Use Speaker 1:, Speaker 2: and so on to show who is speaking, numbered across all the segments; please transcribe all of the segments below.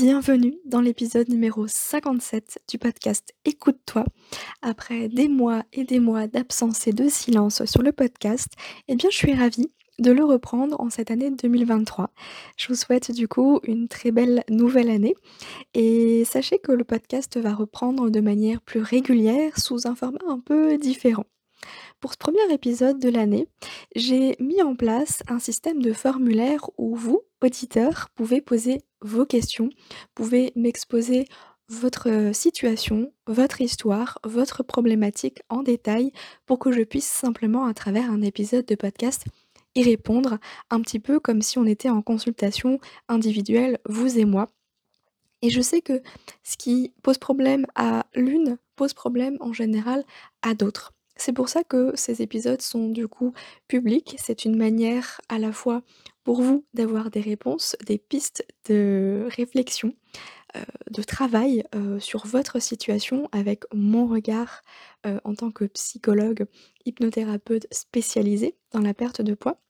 Speaker 1: Bienvenue dans l'épisode numéro 57 du podcast Écoute-toi. Après des mois et des mois d'absence et de silence sur le podcast, eh bien je suis ravie de le reprendre en cette année 2023. Je vous souhaite du coup une très belle nouvelle année et sachez que le podcast va reprendre de manière plus régulière sous un format un peu différent. Pour ce premier épisode de l'année, j'ai mis en place un système de formulaire où vous, auditeurs, pouvez poser vos questions, pouvez m'exposer votre situation, votre histoire, votre problématique en détail pour que je puisse simplement à travers un épisode de podcast y répondre un petit peu comme si on était en consultation individuelle, vous et moi. Et je sais que ce qui pose problème à l'une pose problème en général à d'autres. C'est pour ça que ces épisodes sont du coup publics. C'est une manière à la fois pour vous d'avoir des réponses, des pistes de réflexion, euh, de travail euh, sur votre situation avec mon regard euh, en tant que psychologue, hypnothérapeute spécialisé dans la perte de poids.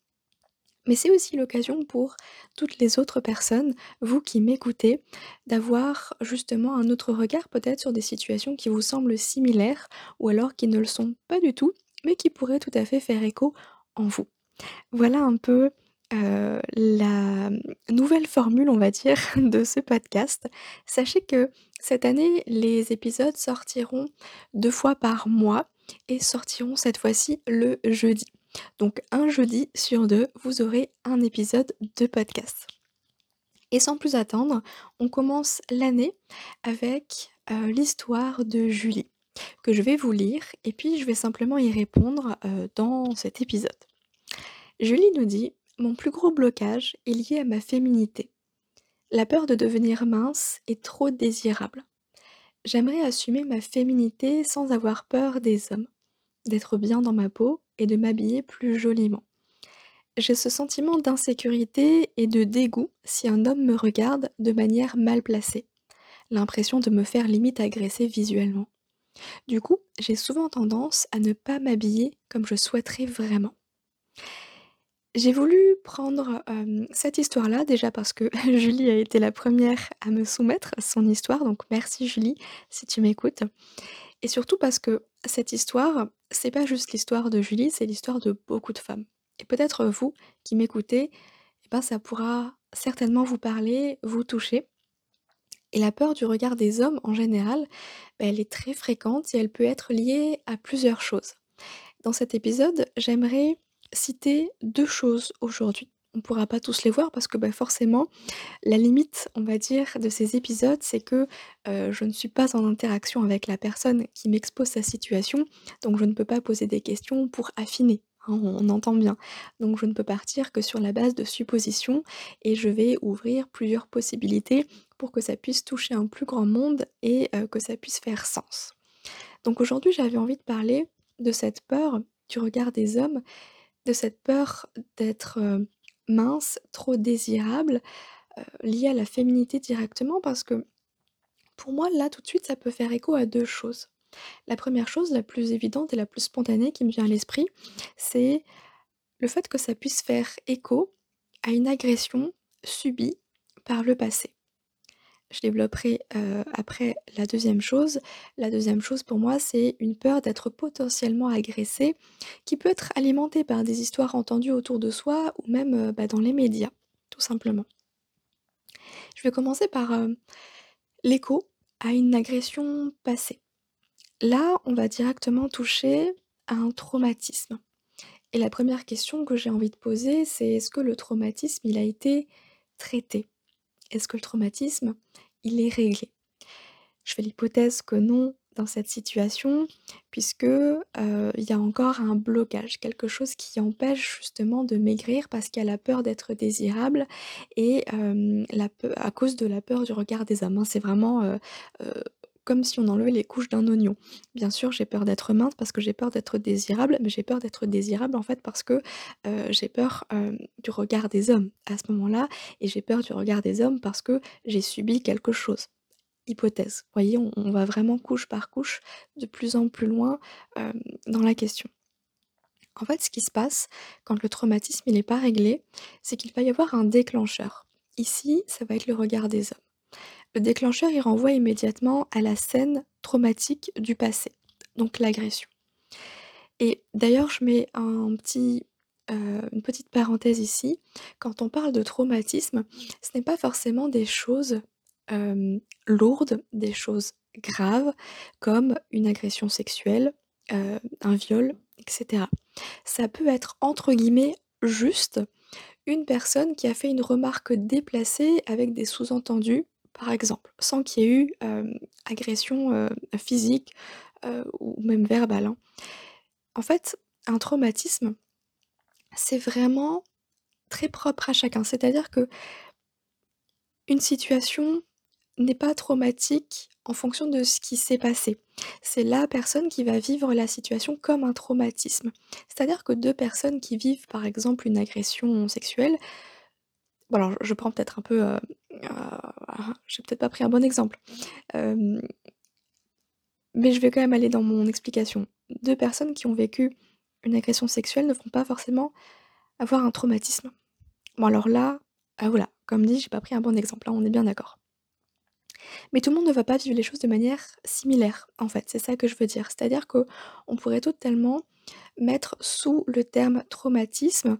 Speaker 1: Mais c'est aussi l'occasion pour toutes les autres personnes, vous qui m'écoutez, d'avoir justement un autre regard peut-être sur des situations qui vous semblent similaires ou alors qui ne le sont pas du tout, mais qui pourraient tout à fait faire écho en vous. Voilà un peu euh, la nouvelle formule, on va dire, de ce podcast. Sachez que cette année, les épisodes sortiront deux fois par mois et sortiront cette fois-ci le jeudi. Donc un jeudi sur deux, vous aurez un épisode de podcast. Et sans plus attendre, on commence l'année avec euh, l'histoire de Julie, que je vais vous lire et puis je vais simplement y répondre euh, dans cet épisode. Julie nous dit Mon plus gros blocage est lié à ma féminité. La peur de devenir mince est trop désirable. J'aimerais assumer ma féminité sans avoir peur des hommes, d'être bien dans ma peau et de m'habiller plus joliment. J'ai ce sentiment d'insécurité et de dégoût si un homme me regarde de manière mal placée, l'impression de me faire limite agresser visuellement. Du coup, j'ai souvent tendance à ne pas m'habiller comme je souhaiterais vraiment. J'ai voulu prendre cette histoire-là déjà parce que Julie a été la première à me soumettre son histoire, donc merci Julie si tu m'écoutes. Et surtout parce que cette histoire, c'est pas juste l'histoire de Julie, c'est l'histoire de beaucoup de femmes. Et peut-être vous qui m'écoutez, eh ben ça pourra certainement vous parler, vous toucher. Et la peur du regard des hommes en général, bah, elle est très fréquente et elle peut être liée à plusieurs choses. Dans cet épisode, j'aimerais citer deux choses aujourd'hui. On pourra pas tous les voir parce que bah, forcément, la limite, on va dire, de ces épisodes, c'est que je ne suis pas en interaction avec la personne qui m'expose sa situation, donc je ne peux pas poser des questions pour affiner. Hein, on, entend bien. Donc je ne peux partir que sur la base de suppositions et je vais ouvrir plusieurs possibilités pour que ça puisse toucher un plus grand monde et que ça puisse faire sens. Donc aujourd'hui, j'avais envie de parler de cette peur du regard des hommes, de cette peur d'être mince, trop désirable, liée à la féminité directement parce que pour moi, là, tout de suite, ça peut faire écho à deux choses. La première chose, la plus évidente et la plus spontanée qui me vient à l'esprit, c'est le fait que ça puisse faire écho à une agression subie par le passé. Je développerai après la deuxième chose. La deuxième chose pour moi, c'est une peur d'être potentiellement agressé, qui peut être alimentée par des histoires entendues autour de soi ou même bah, dans les médias, tout simplement. Je vais commencer par l'écho à une agression passée. Là, on va directement toucher à un traumatisme. Et la première question que j'ai envie de poser, c'est est-ce que le traumatisme, il a été traité? Est-ce que le traumatisme, il est réglé Je fais l'hypothèse que non dans cette situation puisque, heu, il y a encore un blocage, quelque chose qui empêche justement de maigrir parce qu'elle a peur d'être désirable et la peu à cause de la peur du regard des hommes, hein. C'est vraiment, heu, comme si on enlevait les couches d'un oignon. Bien sûr, j'ai peur d'être mince parce que j'ai peur d'être désirable, mais j'ai peur d'être désirable en fait parce que, heu, j'ai peur, hem, du regard des hommes à ce moment-là et j'ai peur du regard des hommes parce que j'ai subi quelque chose. Hypothèse. Vous voyez, on va vraiment couche par couche, de plus en plus loin, hem, dans la question. En fait, ce qui se passe quand le traumatisme il est pas réglé, c'est qu'il va y avoir un déclencheur. Ici, ça va être le regard des hommes. Le déclencheur, il renvoie immédiatement à la scène traumatique du passé, donc l'agression. Et d'ailleurs, je mets heu, une petite parenthèse ici. Quand on parle de traumatisme, ce n'est pas forcément des choses, hem, lourdes, des choses graves comme une agression sexuelle, heu, un viol et cetera. Ça peut être entre guillemets «juste» une personne qui a fait une remarque déplacée avec des sous-entendus, par exemple, sans qu'il y ait eu, agression, physique, ou même verbale, hein. En fait, un traumatisme, c'est vraiment très propre à chacun. C'est-à-dire que une situation n'est pas traumatique en fonction de ce qui s'est passé. C'est la personne qui va vivre la situation comme un traumatisme. C'est-à-dire que 2 personnes qui vivent, par exemple, une agression sexuelle alors je prends peut-être un peu, j'ai peut-être pas pris un bon exemple, hem mais je vais quand même aller dans mon explication. 2 personnes qui ont vécu une agression sexuelle ne vont pas forcément avoir un traumatisme. Bon alors là, ah oula, comme dit, j'ai pas pris un bon exemple, hein, on est bien d'accord. Mais tout le monde ne va pas vivre les choses de manière similaire, en fait, c'est ça que je veux dire. C'est-à-dire qu'on pourrait totalement mettre sous le terme traumatisme,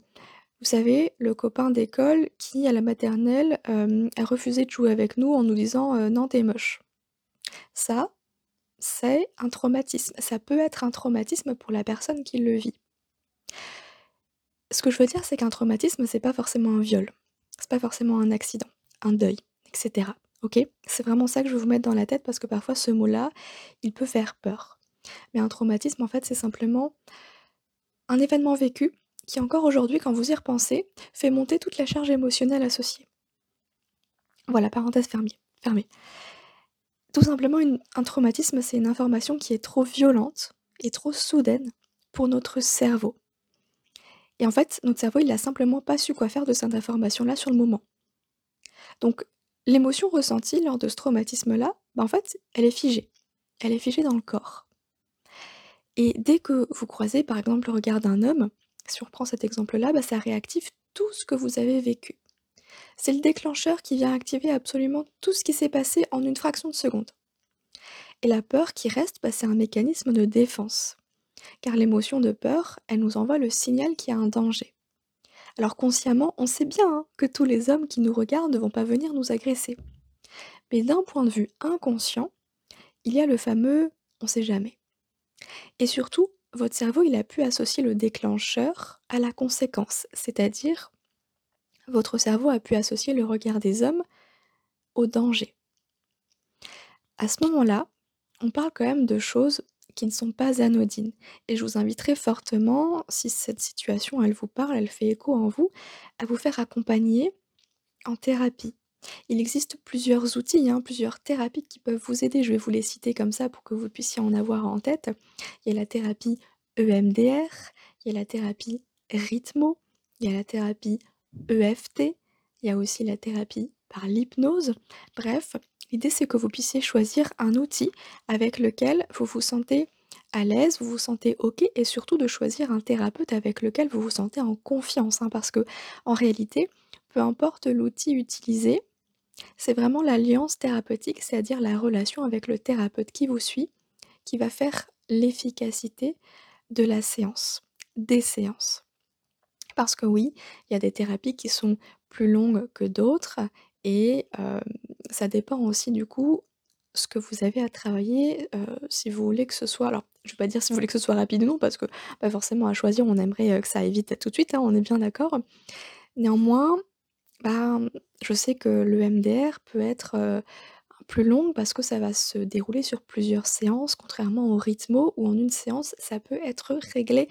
Speaker 1: vous savez, le copain d'école qui, à la maternelle, hem, a refusé de jouer avec nous en nous disant, heu: «Non, tu es moche». Ça, c'est un traumatisme. Ça peut être un traumatisme pour la personne qui le vit. Ce que je veux dire, c'est qu'un traumatisme, c'est pas forcément un viol. C'est pas forcément un accident, un deuil, et cetera. OK? C'est vraiment ça que je veux vous mettre dans la tête parce que parfois ce mot-là, il peut faire peur. Mais un traumatisme, en fait, c'est simplement un événement vécu qui encore aujourd'hui, quand vous y repensez, fait monter toute la charge émotionnelle associée. Voilà, parenthèse fermier fermée. Tout simplement un traumatisme, c'est une information qui est trop violente et trop soudaine pour notre cerveau. Et en fait, notre cerveau, il a simplement pas su quoi faire de cette information-là sur le moment. Donc l'émotion ressentie lors de ce traumatisme-là, bah, en fait, elle est figée. Elle est figée dans le corps. Et dès que vous croisez, par exemple, le regard d'un homme, si on reprend cet exemple-là, bah, ça réactive tout ce que vous avez vécu. C'est le déclencheur qui vient activer absolument tout ce qui s'est passé en une fraction de seconde. Et la peur qui reste, bah, c'est un mécanisme de défense. Car l'émotion de peur, elle nous envoie le signal qu'il y a un danger. Alors consciemment, on sait bien hein, que tous les hommes qui nous regardent ne vont pas venir nous agresser. Mais d'un point de vue inconscient, il y a le fameux on sait jamais. Et surtout, votre cerveau, a pu associer le déclencheur à la conséquence, c'est-à-dire votre cerveau a pu associer le regard des hommes au danger. À ce moment-là, on parle quand même de choses qui ne sont pas anodines et je vous inviterai fortement, si cette situation, elle vous parle, elle fait écho en vous, à vous faire accompagner en thérapie. Il existe plusieurs outils, hein, plusieurs thérapies qui peuvent vous aider. Je vais vous les citer comme ça pour que vous puissiez en avoir en tête. Il y a la thérapie EMDR, il y a la thérapie Rhythmo, il y a la thérapie EFT, il y a aussi la thérapie par l'hypnose. Bref, l'idée c'est que vous puissiez choisir un outil avec lequel vous vous sentez à l'aise, vous vous sentez OK et surtout de choisir un thérapeute avec lequel vous vous sentez en confiance, hein, parce que en réalité, peu importe l'outil utilisé, c'est vraiment l'alliance thérapeutique, c'est-à-dire la relation avec le thérapeute qui vous suit, qui va faire l'efficacité de la séance, des séances. Parce que oui, il y a des thérapies qui sont plus longues que d'autres et hem, ça dépend aussi du coup ce que vous avez à travailler, heu, si vous voulez que ce soit alors je vais pas dire si vous voulez que ce soit rapide ou non parce que, forcément à choisir on aimerait, heu, que ça aille vite tout de suite, hein, on est bien d'accord. Néanmoins, bah, je sais que le MDR peut être, plus longue parce que ça va se dérouler sur plusieurs séances, contrairement au rythmo où en une séance, ça peut être «réglé»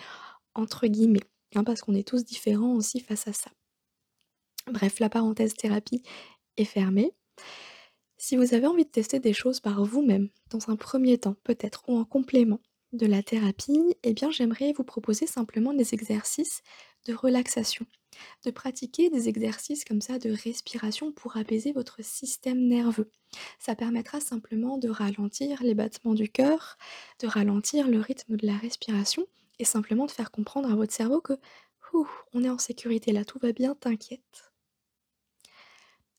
Speaker 1: entre guillemets, hein, parce qu'on est tous différents aussi face à ça. Bref, la parenthèse thérapie est fermée. Si vous avez envie de tester des choses par vous-même, dans un premier temps peut-être, ou en complément de la thérapie, eh bien j'aimerais vous proposer simplement des exercices de relaxation, de pratiquer des exercices comme ça de respiration pour apaiser votre système nerveux. Ça permettra simplement de ralentir les battements du cœur, de ralentir le rythme de la respiration et simplement de faire comprendre à votre cerveau que «Ouh, on est en sécurité là, tout va bien, t'inquiète».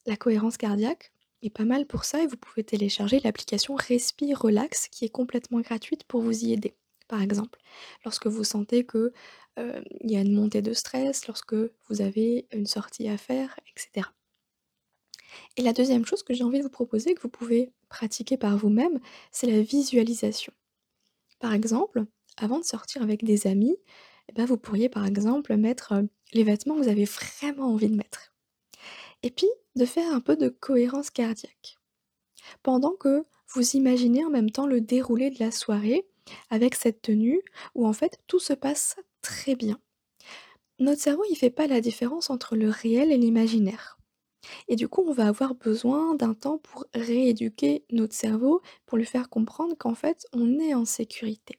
Speaker 1: La cohérence cardiaque est pas mal pour ça et vous pouvez télécharger l'application Respire Relax qui est complètement gratuite pour vous y aider. Par exemple, lorsque vous sentez que, heu, il y a une montée de stress, lorsque vous avez une sortie à faire, et cetera. Et la deuxième chose que j'ai envie de vous proposer, que vous pouvez pratiquer par vous-même, c'est la visualisation. Par exemple, avant de sortir avec des amis, et bah, vous pourriez par exemple mettre, les vêtements que vous avez vraiment envie de mettre. Et puis, de faire un peu de cohérence cardiaque. Pendant que vous imaginez en même temps le déroulé de la soirée avec cette tenue où en fait tout se passe très bien. Notre cerveau, il fait pas la différence entre le réel et l'imaginaire. Et du coup, on va avoir besoin d'un temps pour rééduquer notre cerveau, pour lui faire comprendre qu'en fait, on est en sécurité.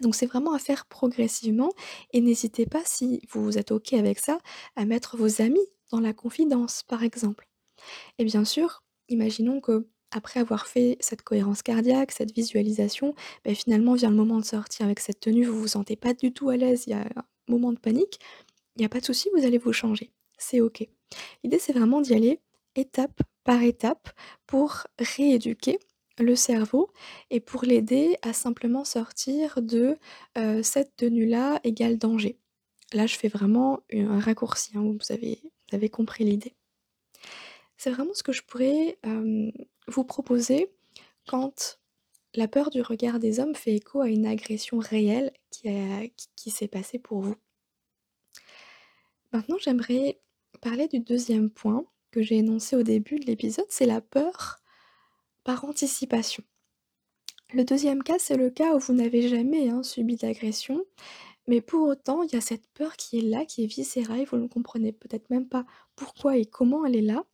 Speaker 1: Donc c'est vraiment à faire progressivement et n'hésitez pas, si vous êtes OK avec ça, à mettre vos amis dans la confidence, par exemple. Et bien sûr, imaginons qu'après avoir fait cette cohérence cardiaque, cette visualisation, beh, finalement vient le moment de sortir avec cette tenue, vous vous sentez pas du tout à l'aise, il y a un moment de panique, il y a pas de souci, vous allez vous changer, c'est OK. L'idée, c'est vraiment d'y aller étape par étape pour rééduquer le cerveau et pour l'aider à simplement sortir de, heu, cette tenue-là égale danger. Là, je fais vraiment un raccourci, hein, vous avez compris l'idée. C'est vraiment ce que je pourrais, vous proposer quand la peur du regard des hommes fait écho à une agression réelle qui s'est passée pour vous. Maintenant, j'aimerais parler du deuxième point que j'ai énoncé au début de l'épisode, c'est la peur par anticipation. Le deuxième cas, c'est le cas où vous n'avez jamais, hein, subi d'agression, mais pour autant, il y a cette peur qui est là, qui est viscérale, vous ne comprenez peut-être même pas pourquoi et comment elle est là.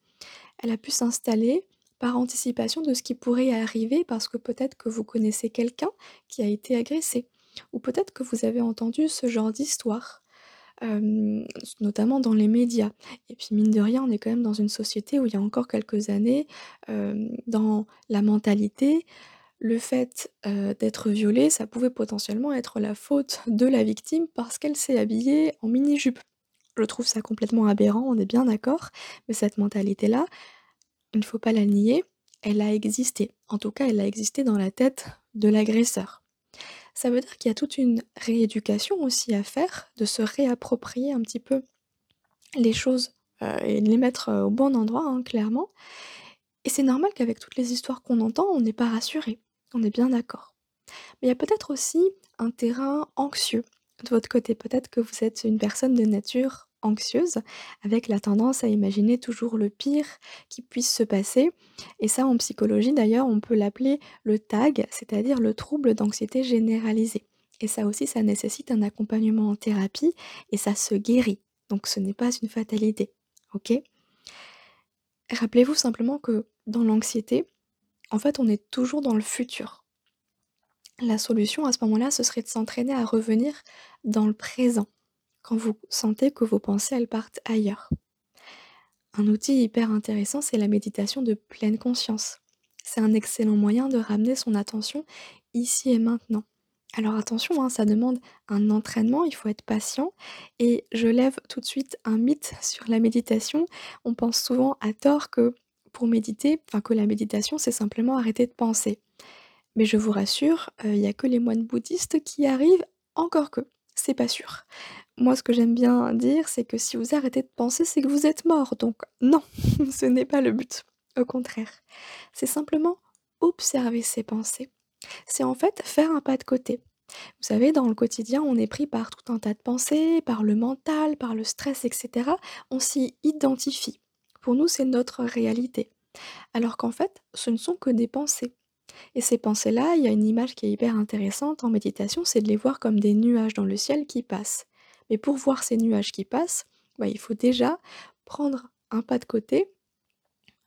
Speaker 1: Elle a pu s'installer par anticipation de ce qui pourrait arriver parce que peut-être que vous connaissez quelqu'un qui a été agressé ou peut-être que vous avez entendu ce genre d'histoire, notamment dans les médias et puis mine de rien, on est quand même dans une société où il y a encore quelques années, dans la mentalité, le fait, d'être violé, ça pouvait potentiellement être la faute de la victime parce qu'elle s'est habillée en mini-jupe. Je trouve ça complètement aberrant, on est bien d'accord, mais cette mentalité-là, il ne faut pas la nier, elle a existé. En tout cas, elle a existé dans la tête de l'agresseur. Ça veut dire qu'il y a toute une rééducation aussi à faire, de se réapproprier un petit peu les choses, heu, et de les mettre, heu, au bon endroit, hein, clairement et c'est normal qu'avec toutes les histoires qu'on entend, on n'est pas rassuré. On est bien d'accord. Mais il y a peut-être aussi un terrain anxieux de votre côté. Peut-être que vous êtes une personne de nature anxieuse, avec la tendance à imaginer toujours le pire qui puisse se passer et ça en psychologie d'ailleurs, on peut l'appeler le TAG, c'est-à-dire le trouble d'anxiété généralisée et ça aussi, ça nécessite un accompagnement en thérapie et ça se guérit. Donc ce n'est pas une fatalité, OK? Rappelez-vous simplement que dans l'anxiété, en fait, on est toujours dans le futur. La solution à ce moment-là, ce serait de s'entraîner à revenir dans le présent, quand vous sentez que vos pensées, elles partent ailleurs. Un outil hyper intéressant, c'est la méditation de pleine conscience. C'est un excellent moyen de ramener son attention ici et maintenant. Alors attention, hein, ça demande un entraînement, il faut être patient et je lève tout de suite un mythe sur la méditation. On pense souvent à tort que pour méditer, enfin que la méditation, c'est simplement arrêter de penser. Mais je vous rassure, heu, il y a que les moines bouddhistes qui arrivent, encore que, c'est pas sûr. Moi, ce que j'aime bien dire, c'est que si vous arrêtez de penser, c'est que vous êtes mort, donc non, ce n'est pas le but, au contraire. C'est simplement observer ses pensées. C'est en fait faire un pas de côté. Vous savez, dans le quotidien, on est pris par tout un tas de pensées, par le mental, par le stress et cetera. On s'y identifie. Pour nous, c'est notre réalité. Alors qu'en fait, ce ne sont que des pensées. Et ces pensées-là, il y a une image qui est hyper intéressante en méditation, c'est de les voir comme des nuages dans le ciel qui passent. Mais pour voir ces nuages qui passent, il faut déjà prendre un pas de côté,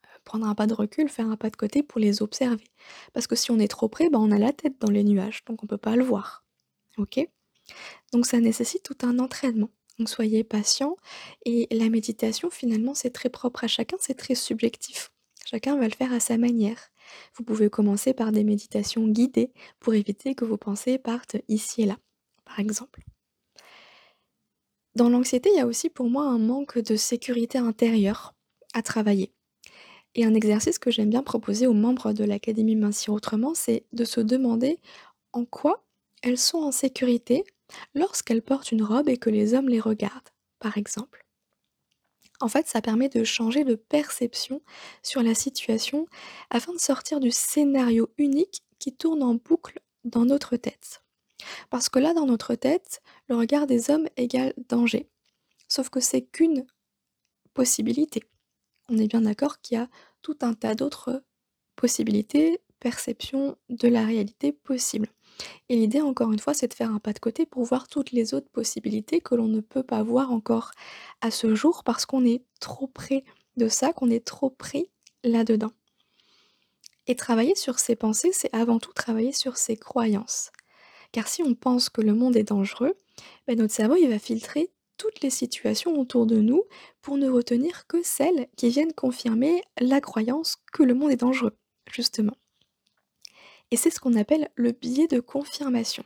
Speaker 1: heu, prendre un pas de recul, faire un pas de côté pour les observer. Parce que si on est trop près, bah, on a la tête dans les nuages, donc on peut pas le voir. OK? Donc ça nécessite tout un entraînement. Donc soyez patient et la méditation finalement c'est très propre à chacun, c'est très subjectif. Chacun va le faire à sa manière. Vous pouvez commencer par des méditations guidées pour éviter que vos pensées partent ici et là, par exemple. Dans l'anxiété, il y a aussi pour moi un manque de sécurité intérieure à travailler. Et un exercice que j'aime bien proposer aux membres de l'académie Mincir autrement, c'est de se demander en quoi elles sont en sécurité lorsqu'elles portent une robe et que les hommes les regardent, par exemple. En fait, ça permet de changer de perception sur la situation afin de sortir du scénario unique qui tourne en boucle dans notre tête. Parce que là, dans notre tête, le regard des hommes égale danger. Sauf que c'est qu'une possibilité. On est bien d'accord qu'il y a tout un tas d'autres possibilités, perceptions de la réalité possible. Et l'idée, encore une fois, c'est de faire un pas de côté pour voir toutes les autres possibilités que l'on ne peut pas voir encore à ce jour parce qu'on est trop près de ça, qu'on est trop pris là-dedans. Et travailler sur ses pensées, c'est avant tout travailler sur ses croyances. Car si on pense que le monde est dangereux, ben notre cerveau il va filtrer toutes les situations autour de nous pour ne retenir que celles qui viennent confirmer la croyance que le monde est dangereux, justement. Et c'est ce qu'on appelle le biais de confirmation.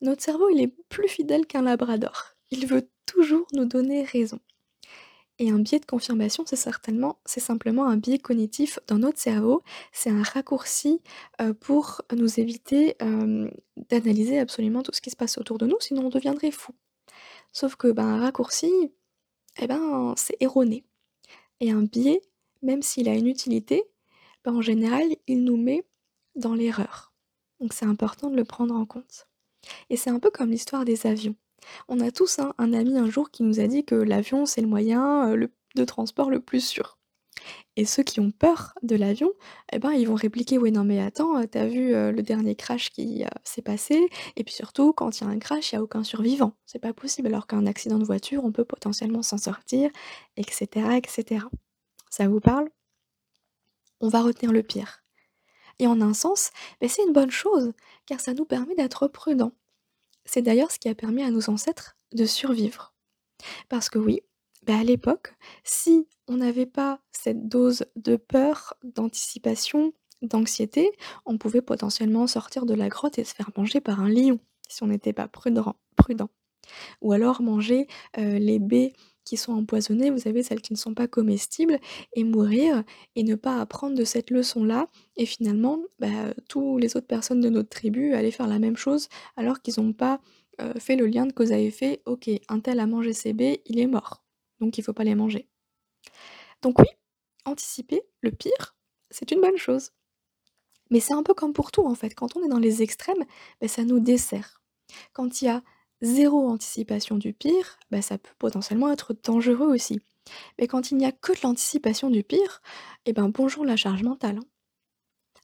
Speaker 1: Notre cerveau, il est plus fidèle qu'un labrador. Il veut toujours nous donner raison. Et un biais de confirmation, c'est certainement, c'est simplement un biais cognitif dans notre cerveau. C'est un raccourci euh, pour nous éviter d'analyser absolument tout ce qui se passe autour de nous, sinon on deviendrait fou. Sauf que ben, un raccourci, eh ben, c'est erroné. Et un biais, même s'il a une utilité, ben, en général, il nous met dans l'erreur. Donc c'est important de le prendre en compte. Et c'est un peu comme l'histoire des avions. On a tous hein, un ami un jour qui nous a dit que l'avion c'est le moyen euh, de transport le plus sûr. Et ceux qui ont peur de l'avion, eh ben, ils vont répliquer «Ouais, non mais attends, euh, t'as vu, heu, le dernier crash qui, s'est passé? Et puis surtout quand il y a un crash, il y a aucun survivant. C'est pas possible alors qu'un accident de voiture, on peut potentiellement s'en sortir» et cetera et cetera. Ça vous parle? On va retenir le pire. Et en un sens, beh, c'est une bonne chose, car ça nous permet d'être prudents. C'est d'ailleurs ce qui a permis à nos ancêtres de survivre. Parce que oui, bah, à l'époque, si on n'avait pas cette dose de peur, d'anticipation, d'anxiété, on pouvait potentiellement sortir de la grotte et se faire manger par un lion, si on n'était pas prudent. prudent. Ou alors manger euh, les baies qui sont empoisonnées, vous savez, celles qui ne sont pas comestibles, et mourir et ne pas apprendre de cette leçon-là. Et finalement, bah, tous les autres personnes de notre tribu allaient faire la même chose alors qu'ils n'ont pas euh, fait le lien de cause à effet. Ok, un tel a mangé ses baies, il est mort. Donc il faut pas les manger. Donc oui, anticiper le pire, c'est une bonne chose. Mais c'est un peu comme pour tout en fait. Quand on est dans les extrêmes, bah, ça nous dessert. Quand il y a zéro anticipation du pire, bah, ça peut potentiellement être dangereux aussi. Mais quand il n'y a que de l'anticipation du pire, eh ben bonjour la charge mentale. Hein.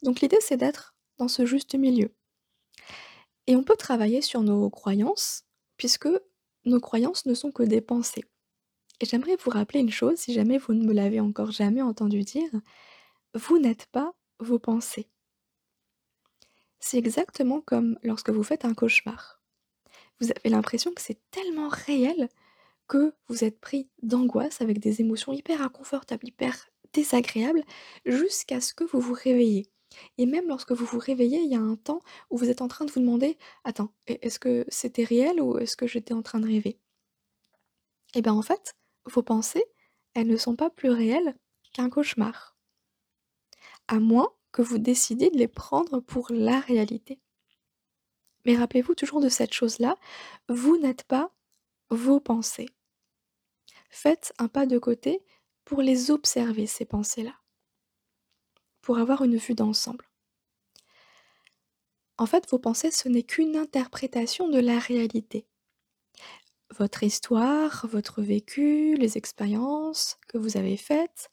Speaker 1: Donc l'idée c'est d'être dans ce juste milieu. Et on peut travailler sur nos croyances, puisque nos croyances ne sont que des pensées. Et j'aimerais vous rappeler une chose, si jamais vous ne me l'avez encore jamais entendu dire, vous n'êtes pas vos pensées. C'est exactement comme lorsque vous faites un cauchemar vous avez l'impression que c'est tellement réel que vous êtes pris d'angoisse avec des émotions hyper inconfortables, hyper désagréables, jusqu'à ce que vous vous réveillez. Et même lorsque vous vous réveillez, il y a un temps où vous êtes en train de vous demander Attends, est-ce que c'était réel ou est-ce que j'étais en train de rêver? Et bien en fait, vos pensées, elles ne sont pas plus réelles qu'un cauchemar. À moins que vous décidiez de les prendre pour la réalité. Mais rappelez-vous toujours de cette chose-là, vous n'êtes pas vos pensées. Faites un pas de côté pour les observer, ces pensées-là, pour avoir une vue d'ensemble. En fait, vos pensées, ce n'est qu'une interprétation de la réalité. Votre histoire, votre vécu, les expériences que vous avez faites,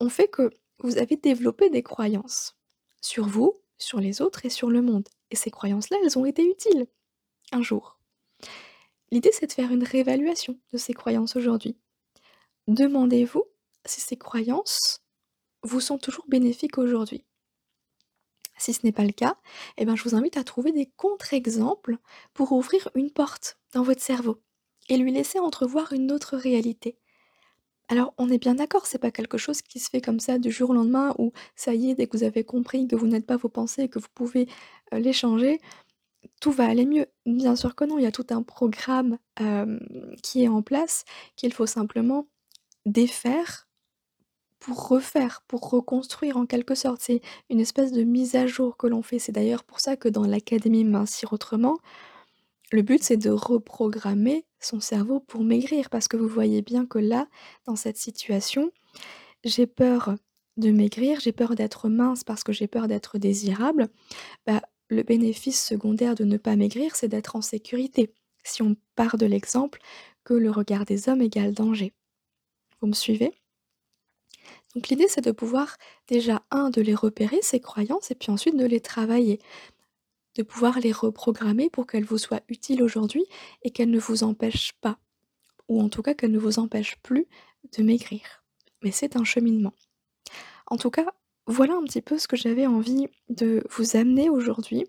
Speaker 1: ont fait que vous avez développé des croyances sur vous, sur les autres et sur le monde. Et ces croyances-là, elles ont été utiles un jour. L'idée, c'est de faire une réévaluation de ces croyances aujourd'hui. Demandez-vous si ces croyances vous sont toujours bénéfiques aujourd'hui. Si ce n'est pas le cas, eh ben, je vous invite à trouver des contre-exemples pour ouvrir une porte dans votre cerveau et lui laisser entrevoir une autre réalité. Alors, on est bien d'accord, c'est pas quelque chose qui se fait comme ça du jour au lendemain où ça y est, dès que vous avez compris que vous n'êtes pas vos pensées et que vous pouvez les changer, tout va aller mieux. Bien sûr que non, il y a tout un programme qui est en place qu'il faut simplement défaire pour refaire, pour reconstruire en quelque sorte. C'est une espèce de mise à jour que l'on fait. C'est d'ailleurs pour ça que dans l'académie Mincir autrement, le but c'est de reprogrammer son cerveau pour maigrir parce que vous voyez bien que là, dans cette situation, j'ai peur de maigrir, j'ai peur d'être mince parce que j'ai peur d'être désirable. Bah, le bénéfice secondaire de ne pas maigrir, c'est d'être en sécurité. Si on part de l'exemple que le regard des hommes égale danger. Vous me suivez? Donc l'idée, c'est de pouvoir déjà, un, de les repérer, ces croyances, et puis ensuite de les travailler. De pouvoir les reprogrammer pour qu'elles vous soient utiles aujourd'hui et qu'elles ne vous empêchent pas. Ou en tout cas qu'elles ne vous empêchent plus de maigrir. Mais c'est un cheminement. En tout cas, voilà un petit peu ce que j'avais envie de vous amener aujourd'hui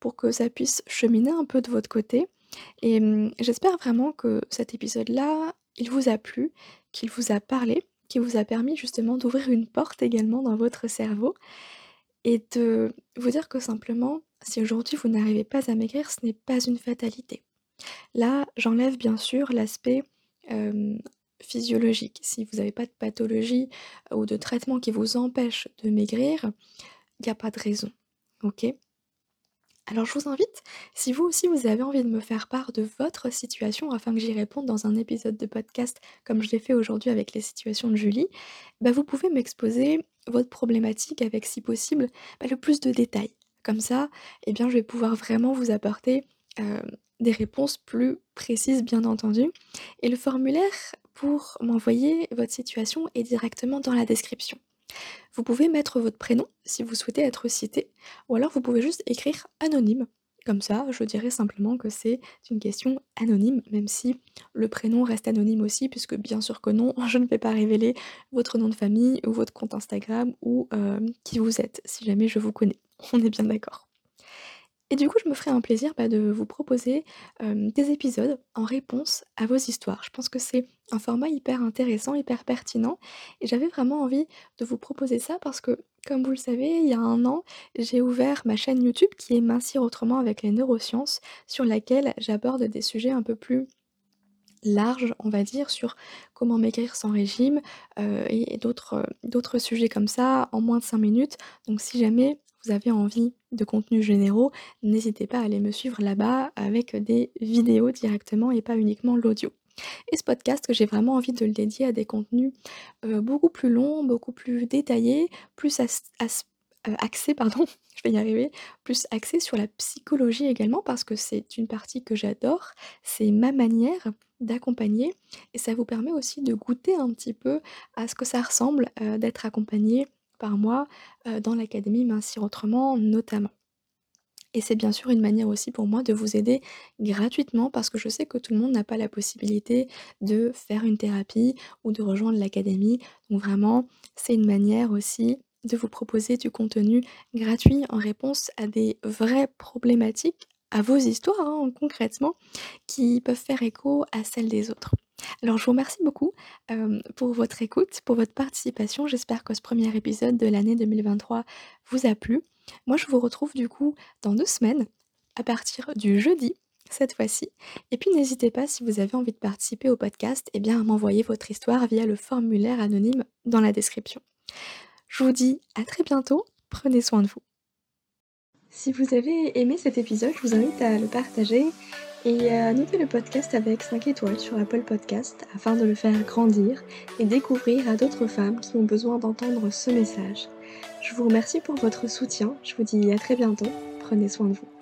Speaker 1: pour que ça puisse cheminer un peu de votre côté. Et mmh, j'espère vraiment que cet épisode-là, il vous a plu, qu'il vous a parlé qui vous a permis justement d'ouvrir une porte également dans votre cerveau et de vous dire que simplement, si aujourd'hui vous n'arrivez pas à maigrir, ce n'est pas une fatalité. Là, j'enlève bien sûr l'aspect physiologique. Si vous n'avez pas de pathologie ou de traitement qui vous empêche de maigrir, il n'y a pas de raison. Ok? Alors je vous invite, si vous aussi vous avez envie de me faire part de votre situation afin que j'y réponde dans un épisode de podcast comme je l'ai fait aujourd'hui avec les situations de Julie, bah vous pouvez m'exposer votre problématique avec si possible bah, le plus de détails. Comme ça, eh bien, je vais pouvoir vraiment vous apporter des réponses plus précises bien entendu. Et le formulaire pour m'envoyer votre situation est directement dans la description. Vous pouvez mettre votre prénom si vous souhaitez être cité, ou alors vous pouvez juste écrire anonyme. Comme ça, je dirais simplement que c'est une question anonyme, même si le prénom reste anonyme aussi, puisque bien sûr que non, je ne vais pas révéler votre nom de famille ou votre compte Instagram ou qui vous êtes, si jamais je vous connais. On est bien d'accord. Et du coup, je me ferai un plaisir bah, de vous proposer des épisodes en réponse à vos histoires. Je pense que c'est un format hyper intéressant, hyper pertinent. Et j'avais vraiment envie de vous proposer ça parce que, comme vous le savez, il y a un an, j'ai ouvert ma chaîne YouTube qui est Mincir autrement avec les neurosciences, sur laquelle j'aborde des sujets un peu plus larges, on va dire, sur comment maigrir sans régime et d'autres sujets comme ça en moins de 5 minutes. Donc si jamais avez envie de contenus généraux, n'hésitez pas à aller me suivre là-bas avec des vidéos directement et pas uniquement l'audio. Et ce podcast j'ai vraiment envie de le dédier à des contenus euh, beaucoup plus longs, beaucoup plus détaillés, plus euh, axés, pardon, je vais y arriver, plus axés sur la psychologie également parce que c'est une partie que j'adore, c'est ma manière d'accompagner et ça vous permet aussi de goûter un petit peu à ce que ça ressemble euh, d'être accompagné par mois dans l'académie Mincir Autrement notamment. Et c'est bien sûr une manière aussi pour moi de vous aider gratuitement parce que je sais que tout le monde n'a pas la possibilité de faire une thérapie ou de rejoindre l'académie. Donc vraiment, c'est une manière aussi de vous proposer du contenu gratuit en réponse à des vraies problématiques, à vos histoires hein, concrètement, qui peuvent faire écho à celles des autres. Alors je vous remercie beaucoup, pour votre écoute, pour votre participation. J'espère que ce premier épisode de l'année 2023 vous a plu. Moi je vous retrouve du coup dans deux semaines, à partir du jeudi cette fois-ci. Et puis n'hésitez pas si vous avez envie de participer au podcast, eh bien à m'envoyer votre histoire via le formulaire anonyme dans la description. Je vous dis à très bientôt, prenez soin de vous. Si vous avez aimé cet épisode, je vous invite à le partager et à noter le podcast avec 5 étoiles sur Apple Podcast afin de le faire grandir et découvrir à d'autres femmes qui ont besoin d'entendre ce message. Je vous remercie pour votre soutien, je vous dis à très bientôt, prenez soin de vous.